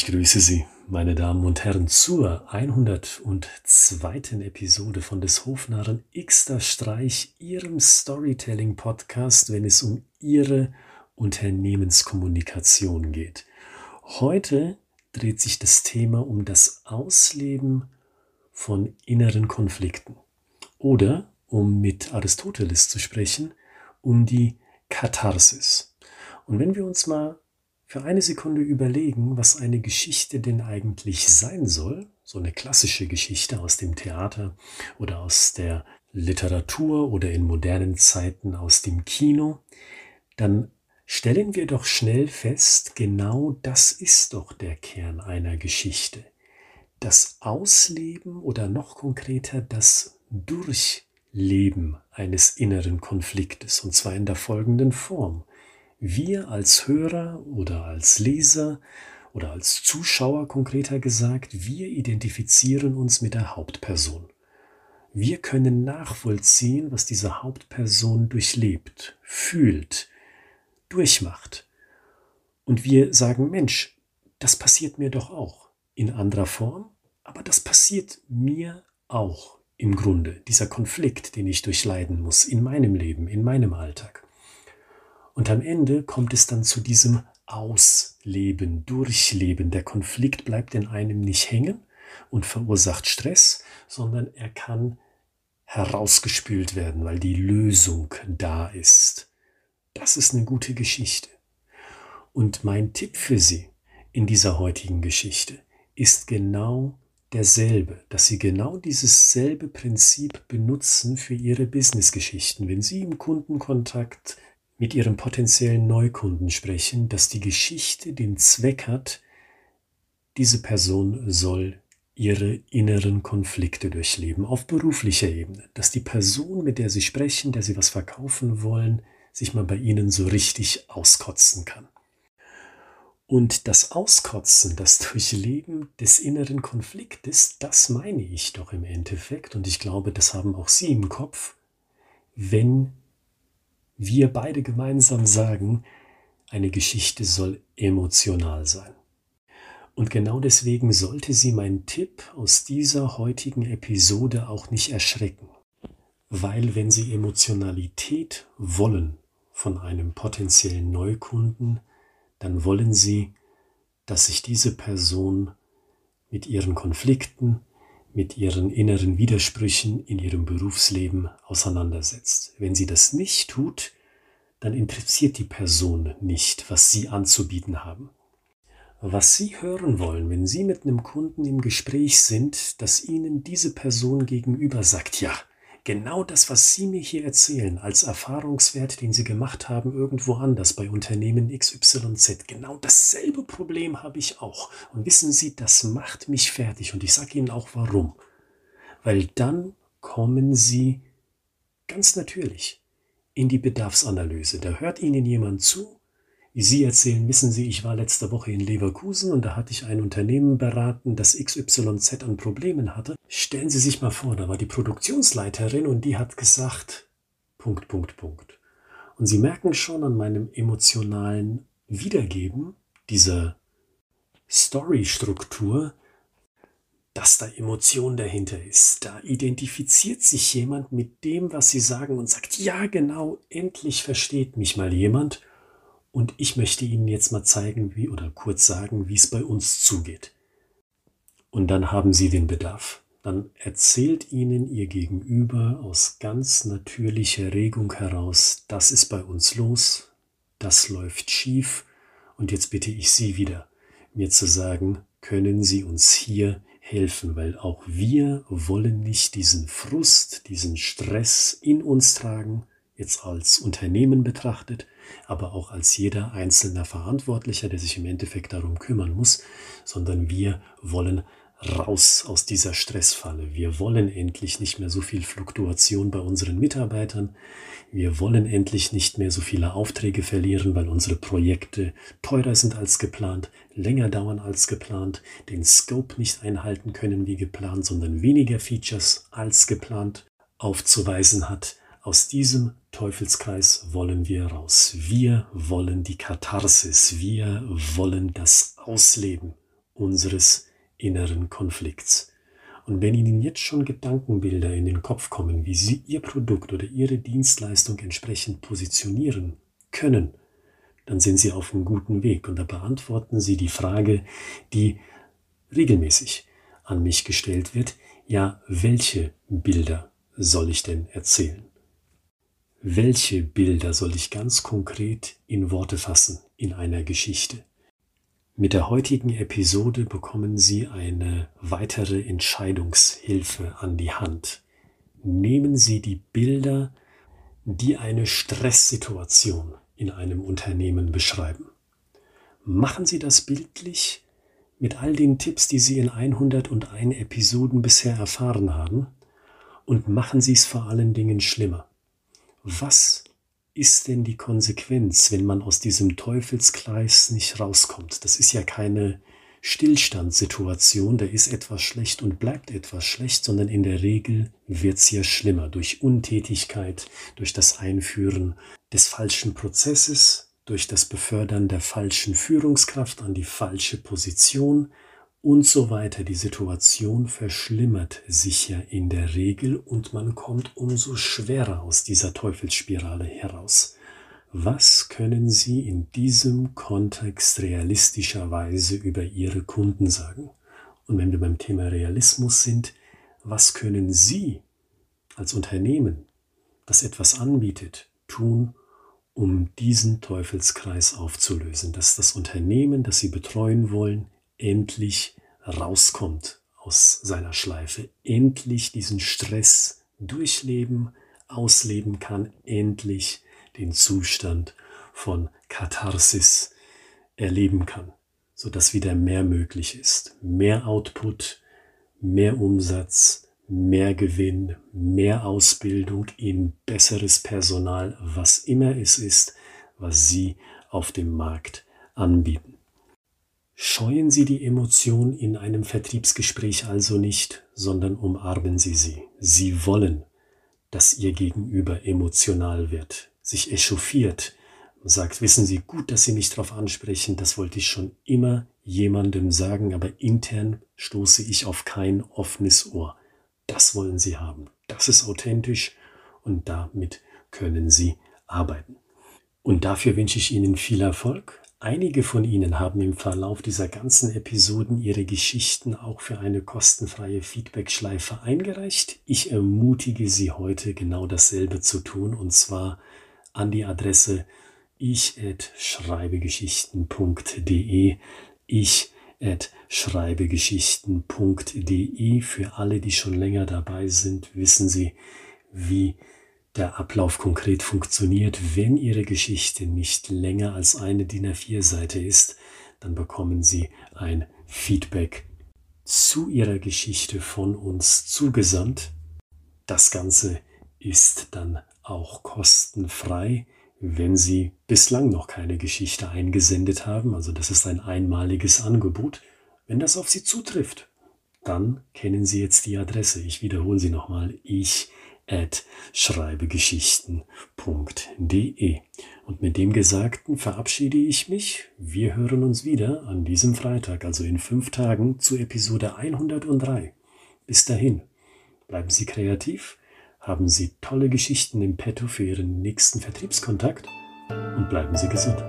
Ich grüße Sie, meine Damen und Herren, zur 102. Episode von des Hofnarren Xter Streich, Ihrem Storytelling-Podcast, wenn es um Ihre Unternehmenskommunikation geht. Heute dreht sich das Thema um das Ausleben von inneren Konflikten oder, um mit Aristoteles zu sprechen, um die Katharsis. Und wenn wir uns mal für eine Sekunde überlegen, was eine Geschichte denn eigentlich sein soll, so eine klassische Geschichte aus dem Theater oder aus der Literatur oder in modernen Zeiten aus dem Kino, dann stellen wir doch schnell fest, genau das ist doch der Kern einer Geschichte. Das Ausleben oder noch konkreter das Durchleben eines inneren Konfliktes, und zwar in der folgenden Form. Wir als Hörer oder als Leser oder als Zuschauer konkreter gesagt, wir identifizieren uns mit der Hauptperson. Wir können nachvollziehen, was diese Hauptperson durchlebt, fühlt, durchmacht. Und wir sagen, Mensch, das passiert mir doch auch in anderer Form, aber das passiert mir auch im Grunde, dieser Konflikt, den ich durchleiden muss in meinem Leben, in meinem Alltag. Und am Ende kommt es dann zu diesem Ausleben, Durchleben. Der Konflikt bleibt in einem nicht hängen und verursacht Stress, sondern er kann herausgespült werden, weil die Lösung da ist. Das ist eine gute Geschichte. Und mein Tipp für Sie in dieser heutigen Geschichte ist genau derselbe, dass Sie genau dieses selbe Prinzip benutzen für Ihre Businessgeschichten. Wenn Sie im Kundenkontakt mit ihrem potenziellen Neukunden sprechen, dass die Geschichte den Zweck hat, diese Person soll ihre inneren Konflikte durchleben auf beruflicher Ebene, dass die Person, mit der sie sprechen, der sie was verkaufen wollen, sich mal bei ihnen so richtig auskotzen kann. Und das Auskotzen, das Durchleben des inneren Konfliktes, das meine ich doch im Endeffekt, und ich glaube, das haben auch Sie im Kopf, wenn wir beide gemeinsam sagen, eine Geschichte soll emotional sein. Und genau deswegen sollte sie mein Tipp aus dieser heutigen Episode auch nicht erschrecken. Weil wenn Sie Emotionalität wollen von einem potenziellen Neukunden, dann wollen Sie, dass sich diese Person mit ihren Konflikten, mit ihren inneren Widersprüchen in ihrem Berufsleben auseinandersetzt. Wenn sie das nicht tut, dann interessiert die Person nicht, was sie anzubieten haben. Was Sie hören wollen, wenn Sie mit einem Kunden im Gespräch sind, dass Ihnen diese Person gegenüber sagt, ja, genau das, was Sie mir hier erzählen, als Erfahrungswert, den Sie gemacht haben irgendwo anders bei Unternehmen XYZ, genau dasselbe Problem habe ich auch. Und wissen Sie, das macht mich fertig und ich sage Ihnen auch warum. Weil dann kommen Sie ganz natürlich in die Bedarfsanalyse. Da hört Ihnen jemand zu, Sie erzählen, wissen Sie, ich war letzte Woche in Leverkusen und da hatte ich ein Unternehmen beraten, das XYZ an Problemen hatte. Stellen Sie sich mal vor, da war die Produktionsleiterin und die hat gesagt, Punkt, Punkt, Punkt. Und Sie merken schon an meinem emotionalen Wiedergeben dieser Story-Struktur, dass da Emotion dahinter ist. Da identifiziert sich jemand mit dem, was Sie sagen und sagt, ja genau, endlich versteht mich mal jemand und ich möchte Ihnen jetzt mal zeigen, wie oder kurz sagen, wie es bei uns zugeht. Und dann haben Sie den Bedarf. Dann erzählt Ihnen Ihr Gegenüber aus ganz natürlicher Regung heraus, das ist bei uns los, das läuft schief und jetzt bitte ich Sie wieder, mir zu sagen, können Sie uns hier helfen, weil auch wir wollen nicht diesen Frust, diesen Stress in uns tragen, jetzt als Unternehmen betrachtet, aber auch als jeder einzelne Verantwortlicher, der sich im Endeffekt darum kümmern muss, sondern wir wollen raus aus dieser Stressfalle. Wir wollen endlich nicht mehr so viel Fluktuation bei unseren Mitarbeitern. Wir wollen endlich nicht mehr so viele Aufträge verlieren, weil unsere Projekte teurer sind als geplant, länger dauern als geplant, den Scope nicht einhalten können wie geplant, sondern weniger Features als geplant aufzuweisen hat. Aus diesem Teufelskreis wollen wir raus. Wir wollen die Katharsis. Wir wollen das Ausleben unseres inneren Konflikts. Und wenn Ihnen jetzt schon Gedankenbilder in den Kopf kommen, wie Sie Ihr Produkt oder Ihre Dienstleistung entsprechend positionieren können, dann sind Sie auf einem guten Weg und da beantworten Sie die Frage, die regelmäßig an mich gestellt wird, ja, welche Bilder soll ich denn erzählen? Welche Bilder soll ich ganz konkret in Worte fassen in einer Geschichte? Mit der heutigen Episode bekommen Sie eine weitere Entscheidungshilfe an die Hand. Nehmen Sie die Bilder, die eine Stresssituation in einem Unternehmen beschreiben. Machen Sie das bildlich mit all den Tipps, die Sie in 101 Episoden bisher erfahren haben, und machen Sie es vor allen Dingen schlimmer. Was ist denn die Konsequenz, wenn man aus diesem Teufelskreis nicht rauskommt? Das ist ja keine Stillstandssituation, da ist etwas schlecht und bleibt etwas schlecht, sondern in der Regel wird es ja schlimmer durch Untätigkeit, durch das Einführen des falschen Prozesses, durch das Befördern der falschen Führungskraft an die falsche Position und so weiter. Die Situation verschlimmert sich ja in der Regel und man kommt umso schwerer aus dieser Teufelsspirale heraus. Was können Sie in diesem Kontext realistischerweise über Ihre Kunden sagen? Und wenn wir beim Thema Realismus sind, was können Sie als Unternehmen, das etwas anbietet, tun, um diesen Teufelskreis aufzulösen, dass das Unternehmen, das Sie betreuen wollen, endlich rauskommt aus seiner Schleife, endlich diesen Stress durchleben, ausleben kann, endlich den Zustand von Katharsis erleben kann, sodass wieder mehr möglich ist. Mehr Output, mehr Umsatz, mehr Gewinn, mehr Ausbildung in besseres Personal, was immer es ist, was Sie auf dem Markt anbieten. Scheuen Sie die Emotion in einem Vertriebsgespräch also nicht, sondern umarmen Sie sie. Sie wollen, dass Ihr Gegenüber emotional wird, sich echauffiert, sagt, wissen Sie gut, dass Sie mich darauf ansprechen, das wollte ich schon immer jemandem sagen, aber intern stoße ich auf kein offenes Ohr. Das wollen Sie haben. Das ist authentisch und damit können Sie arbeiten. Und dafür wünsche ich Ihnen viel Erfolg. Einige von Ihnen haben im Verlauf dieser ganzen Episoden ihre Geschichten auch für eine kostenfreie Feedback-Schleife eingereicht. Ich ermutige Sie heute genau dasselbe zu tun und zwar an die Adresse ich@schreibegeschichten.de ich schreibegeschichten.de für alle, die schon länger dabei sind, wissen Sie, wie der Ablauf konkret funktioniert. Wenn Ihre Geschichte nicht länger als eine DIN A4-Seite ist, dann bekommen Sie ein Feedback zu Ihrer Geschichte von uns zugesandt. Das Ganze ist dann auch kostenfrei, wenn Sie bislang noch keine Geschichte eingesendet haben. Also das ist ein einmaliges Angebot. Wenn das auf Sie zutrifft, dann kennen Sie jetzt die Adresse. Ich wiederhole sie nochmal. Ich at schreibegeschichten.de. Und mit dem Gesagten verabschiede ich mich. Wir hören uns wieder an diesem Freitag, also in fünf Tagen, zu Episode 103. Bis dahin, bleiben Sie kreativ, haben Sie tolle Geschichten im Petto für Ihren nächsten Vertriebskontakt und bleiben Sie gesund.